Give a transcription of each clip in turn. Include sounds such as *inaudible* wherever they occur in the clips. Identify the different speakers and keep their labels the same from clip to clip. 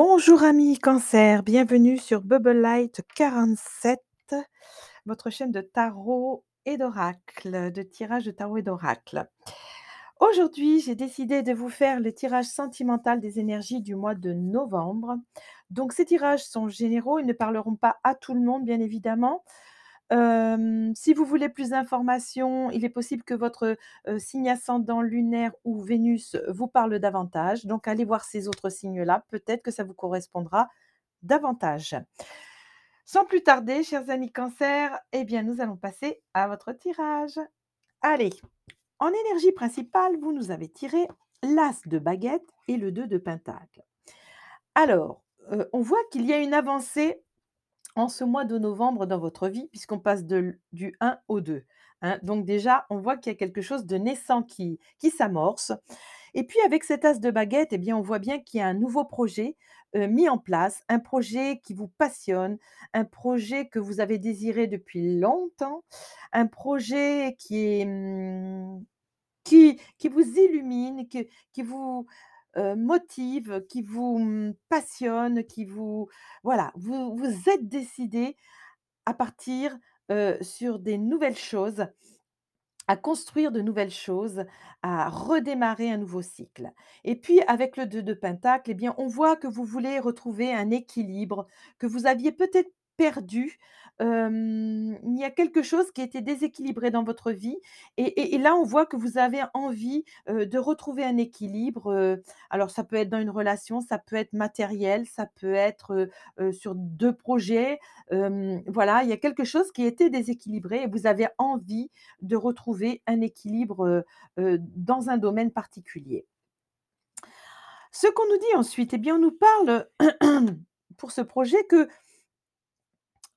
Speaker 1: Bonjour amis Cancer, bienvenue sur Bubble Light 47, votre chaîne de tarot et d'oracle, de tirage de tarot et d'oracle. Aujourd'hui, j'ai décidé de vous faire le tirage sentimental des énergies du mois de novembre. Donc ces tirages sont généraux, ils ne parleront pas à tout le monde bien évidemment. Si vous voulez plus d'informations, il est possible que votre, signe ascendant lunaire ou Vénus vous parle davantage, donc allez voir ces autres signes-là, peut-être que ça vous correspondra davantage. Sans plus tarder, chers amis Cancer, eh bien, nous allons passer à votre tirage. Allez, en énergie principale, vous nous avez tiré l'as de baguette et le 2 de pentacle. Alors, on voit qu'il y a une avancée en ce mois de novembre dans votre vie, puisqu'on passe du 1 au 2, hein. Donc déjà, on voit qu'il y a quelque chose de naissant qui qui s'amorce et puis avec cet as de baguette, eh bien, on voit bien qu'il y a un nouveau projet, heu, mis en place, un projet qui vous passionne, un projet que vous avez désiré depuis longtemps, un projet qui est, mmh, qui qui vous illumine, que qui vous, heu, motive, qui vous, mmh, passionne, qui vous voilà, vous vous êtes décidé à partir, heu, sur des nouvelles choses, à construire de nouvelles choses, à redémarrer un nouveau cycle et puis avec le 2 de pentacle, eh bien, on voit que vous voulez retrouver un équilibre que vous aviez peut-être perdu. Il y a quelque chose qui était déséquilibré dans votre vie et là, on voit que vous avez envie, de retrouver un équilibre, alors ça peut être dans une relation, ça peut être matériel, ça peut être, sur 2 projets, voilà, il y a quelque chose qui était déséquilibré et vous avez envie de retrouver un équilibre, dans un domaine particulier. Ce qu'on nous dit ensuite, eh bien, on nous parle *clears throat* pour ce projet que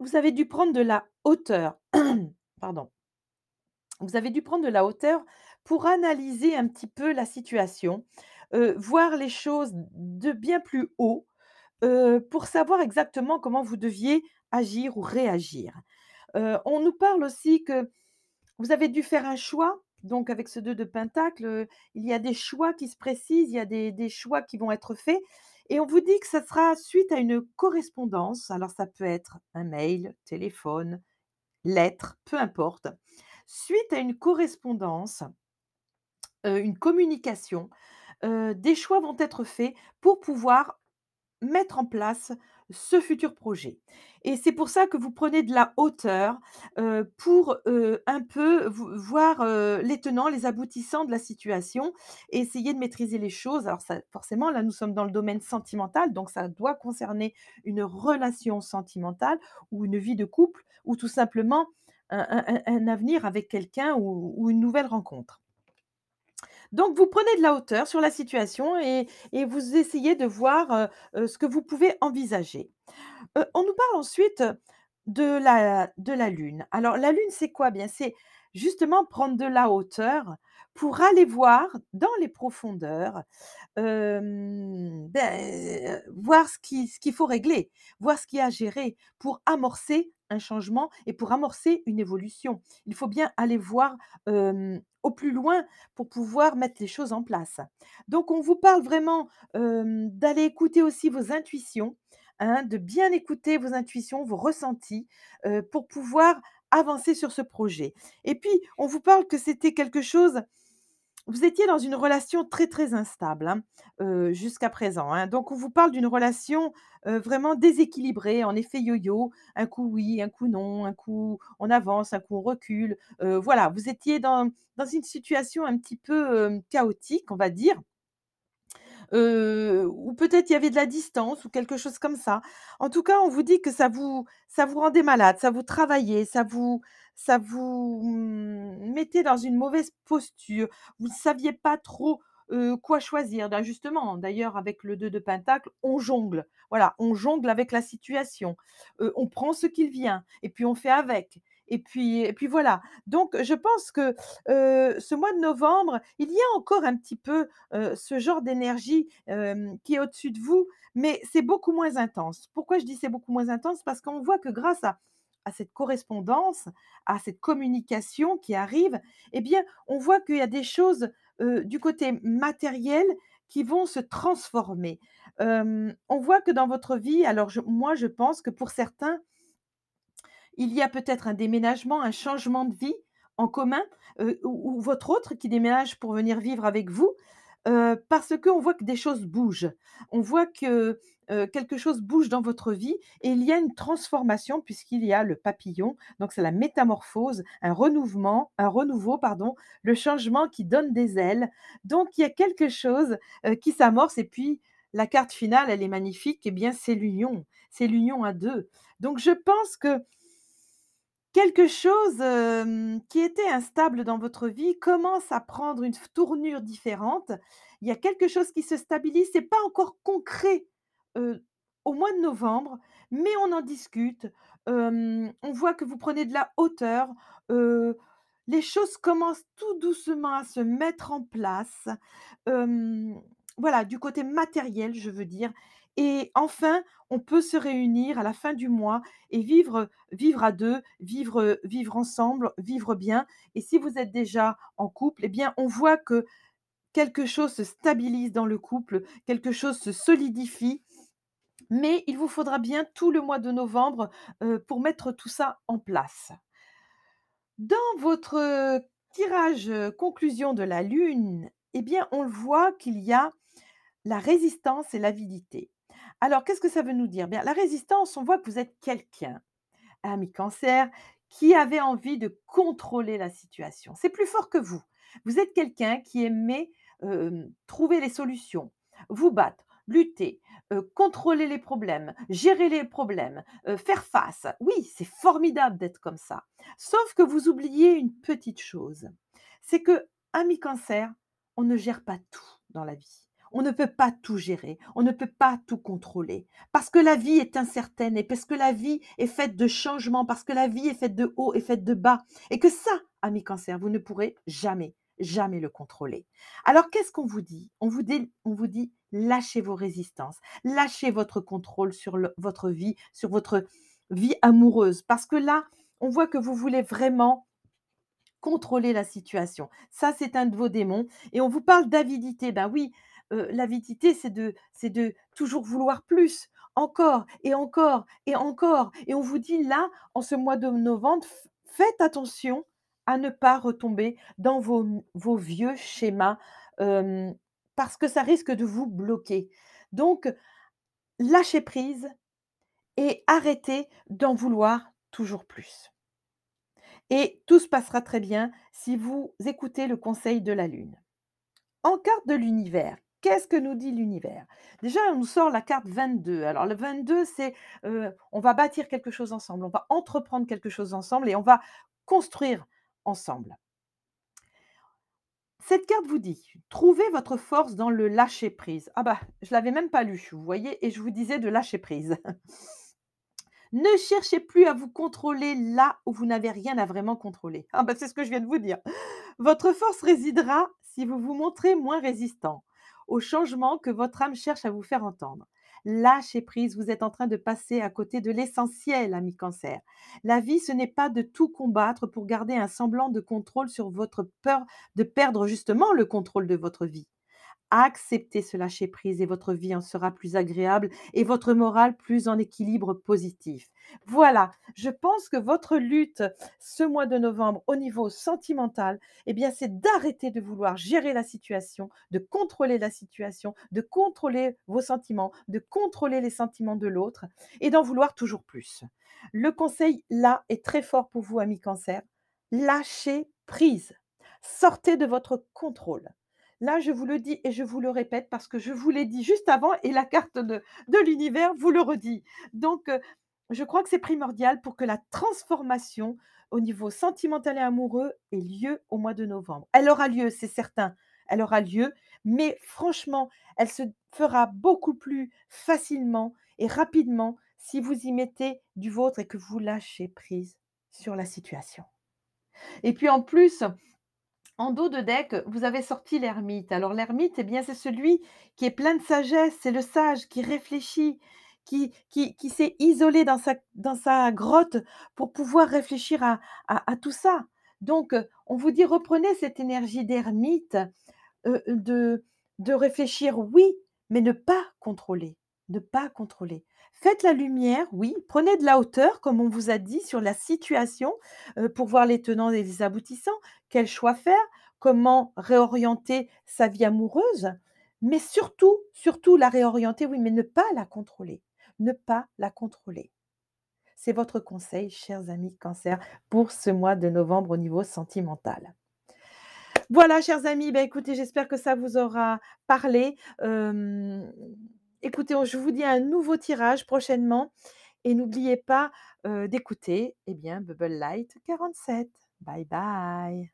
Speaker 1: vous avez dû prendre de la hauteur. *clears throat* Pardon. Vous avez dû prendre de la hauteur pour analyser un petit peu la situation, voir les choses de bien plus haut, pour savoir exactement comment vous deviez agir ou réagir. On nous parle aussi que vous avez dû faire un choix, donc avec ce 2 de pentacle, il y a des choix qui se précisent, il y a des choix qui vont être faits et on vous dit que ça sera suite à une correspondance. Alors ça peut être un mail, téléphone, lettre, peu importe. Suite à une correspondance, une communication, des choix vont être faits pour pouvoir mettre en place ce futur projet et c'est pour ça que vous prenez de la hauteur, pour, un peu vo voir, les tenants, les aboutissants de la situation et essayer de maîtriser les choses. Alors forcément, là, nous sommes dans le domaine sentimental, donc ça doit concerner une relation sentimentale ou une vie de couple ou tout simplement un avenir avec quelqu'un ou une nouvelle rencontre. Donc vous prenez de la hauteur sur la situation et vous essayez de voir, heu heu, ce que vous pouvez envisager. Heu, on nous parle ensuite de la de la lune. Alors la lune, c'est quoi? Bien, c'est justement prendre de la hauteur pour aller voir dans les profondeurs, beh, voir ce qui ce qu'il faut régler, voir ce qu'il y a à gérer pour amorcer un changement et pour amorcer une évolution. Il faut bien aller voir, au plus loin pour pouvoir mettre les choses en place. Donc on vous parle vraiment, d'aller écouter aussi vos intuitions, hein, de bien écouter vos intuitions, vos ressentis, pour pouvoir avancer sur ce projet et puis on vous parle que c'était quelque chose vous étiez dans une relation très, très instable, hein, jusqu'à présent, hein. Donc on vous parle d'une relation, vraiment déséquilibrée, en effet yo-yo, un coup oui, un coup non, un coup on avance, un coup on recule, voilà, vous étiez dans dans une situation un petit peu, chaotique, on va dire ou peut-être il y avait de la distance ou quelque chose comme ça. En tout cas, on vous dit que ça vous ça vous rendait malade, ça vous travaillait, ça vous ça vous, mmh, mettait dans une mauvaise posture. Vous ne saviez pas trop, quoi choisir. Ben, justement, d'ailleurs avec le 2 de pentacle, on jongle. Voilà, on jongle avec la situation. On prend ce qu'il vient et puis on fait avec et puis et puis voilà. Donc je pense que, ce mois de novembre, il y a encore un petit peu, ce genre d'énergie, qui est au-dessus de vous, mais c'est beaucoup moins intense. Pourquoi je dis c'est beaucoup moins intense? Parce qu'on voit que grâce à cette correspondance, à cette communication qui arrive, eh bien, on voit qu'il y a des choses, du côté matériel qui vont se transformer. On voit que dans votre vie alors moi je pense que pour certains il y a peut-être un déménagement, un changement de vie en commun, heu, ou votre autre qui déménage pour venir vivre avec vous, heu, parce qu'on voit que des choses bougent. On voit que, heu, quelque chose bouge dans votre vie et il y a une transformation puisqu'il y a le papillon, donc c'est la métamorphose, un renouvellement un renouveau pardon, le changement qui donne des ailes. Donc il y a quelque chose, heu, qui s'amorce et puis la carte finale, elle est magnifique et bien c'est l'union, c'est l'union à 2. Donc je pense que Quelque chose, qui était instable dans votre vie commence à prendre une tournure différente. Il y a quelque chose qui se stabilise, c'est pas encore concret, au mois de novembre, mais on en discute. On voit que vous prenez de la hauteur, les choses commencent tout doucement à se mettre en place. Voilà, du côté matériel, je veux dire et enfin, on peut se réunir à la fin du mois et vivre vivre à 2, vivre, vivre ensemble, vivre bien et si vous êtes déjà en couple, eh bien, on voit que quelque chose se stabilise dans le couple, quelque chose se solidifie, mais il vous faudra bien tout le mois de novembre, heu, pour mettre tout ça en place. Dans votre, tirage, heu, conclusion de la lune, eh bien, on le voit qu'il y a la résistance et l'avidité. Alors, qu'est-ce que ça veut nous dire? La résistance, on voit que vous êtes quelqu'un, ami Cancer, qui avait envie de contrôler la situation. C'est plus fort que vous. Vous êtes quelqu'un qui aimait, trouver les solutions, vous battre, lutter, contrôler les problèmes, gérer les problèmes, faire face. Oui, c'est formidable d'être comme ça. Sauf que vous oubliez une petite chose, c'est que, ami Cancer, on ne gère pas tout dans la vie. On ne peut pas tout gérer, on ne peut pas tout contrôler. Parce que la vie est incertaine et parce que la vie est faite de changements, parce que la vie est faite de haut et faite de bas. Et que ça, ami cancer, vous ne pourrez jamais, jamais le contrôler. Alors qu'est-ce qu'on vous dit? On vous dit lâchez vos résistances, lâchez votre contrôle sur votre vie, sur votre vie amoureuse. Parce que là, on voit que vous voulez vraiment contrôler la situation. Ça, c'est un de vos démons. Et on vous parle d'avidité. Ben oui, l'avidité, c'est de toujours vouloir plus, encore et encore et encore. Et on vous dit là, en ce mois de novembre, faites attention à ne pas retomber dans vos vieux schémas, parce que ça risque de vous bloquer. Donc lâchez prise et arrêtez d'en vouloir toujours plus. Et tout se passera très bien si vous écoutez le conseil de la Lune. En carte de l'univers, qu'est-ce que nous dit l'univers? Déjà, on nous sort la carte 22. Alors le 22, c'est, on va bâtir quelque chose ensemble, on va entreprendre quelque chose ensemble et on va construire ensemble. Cette carte vous dit: «Trouvez votre force dans le lâcher prise». Ah bah, je l'avais même pas lu, vous voyez? Et je vous disais de lâcher prise. *laughs* Ne cherchez plus à vous contrôler là où vous n'avez rien à vraiment contrôler. Ah bah, c'est ce que je viens de vous dire. Votre force résidera si vous vous montrez moins résistant au changement que votre âme cherche à vous faire entendre. Lâchez prise, vous êtes en train de passer à côté de l'essentiel, ami cancer. La vie, ce n'est pas de tout combattre pour garder un semblant de contrôle sur votre peur de perdre justement le contrôle de votre vie. Acceptez ce lâcher prise et votre vie en sera plus agréable et votre morale plus en équilibre positif. Voilà, je pense que votre lutte ce mois de novembre au niveau sentimental, eh bien, c'est d'arrêter de vouloir gérer la situation, de contrôler la situation, de contrôler vos sentiments, de contrôler les sentiments de l'autre et d'en vouloir toujours plus. Le conseil là est très fort pour vous, ami cancer. Lâchez prise. Sortez de votre contrôle. Là, je vous le dis et je vous le répète parce que je vous l'ai dit juste avant et la carte de de l'univers vous le redit. Donc, heu, je crois que c'est primordial pour que la transformation au niveau sentimental et amoureux ait lieu au mois de novembre. Elle aura lieu, c'est certain, elle aura lieu, mais franchement, elle se fera beaucoup plus facilement et rapidement si vous y mettez du vôtre et que vous lâchez prise sur la situation. Et puis en plus, en dos de deck, vous avez sorti l'ermite. Alors l'ermite, eh bien, c'est celui qui est plein de sagesse, c'est le sage qui réfléchit, qui qui s'est isolé dans sa grotte pour pouvoir réfléchir à à tout ça. Donc, on vous dit: «Reprenez cette énergie d'ermite, heu, de de réfléchir, oui, mais ne pas contrôler, ne pas contrôler. Faites la lumière, oui, prenez de la hauteur, comme on vous a dit, sur la situation, heu, pour voir les tenants et les aboutissants. Quel choix faire? Comment réorienter sa vie amoureuse? Mais surtout, surtout la réorienter, oui, mais ne pas la contrôler, ne pas la contrôler. C'est votre conseil, chers amis Cancer, pour ce mois de novembre au niveau sentimental. Voilà, chers amis, bah, écoutez, j'espère que ça vous aura parlé. Écoutez, je vous dis un nouveau tirage prochainement et n'oubliez pas, d'écouter, eh bien, Bubble Light 47. Bye bye.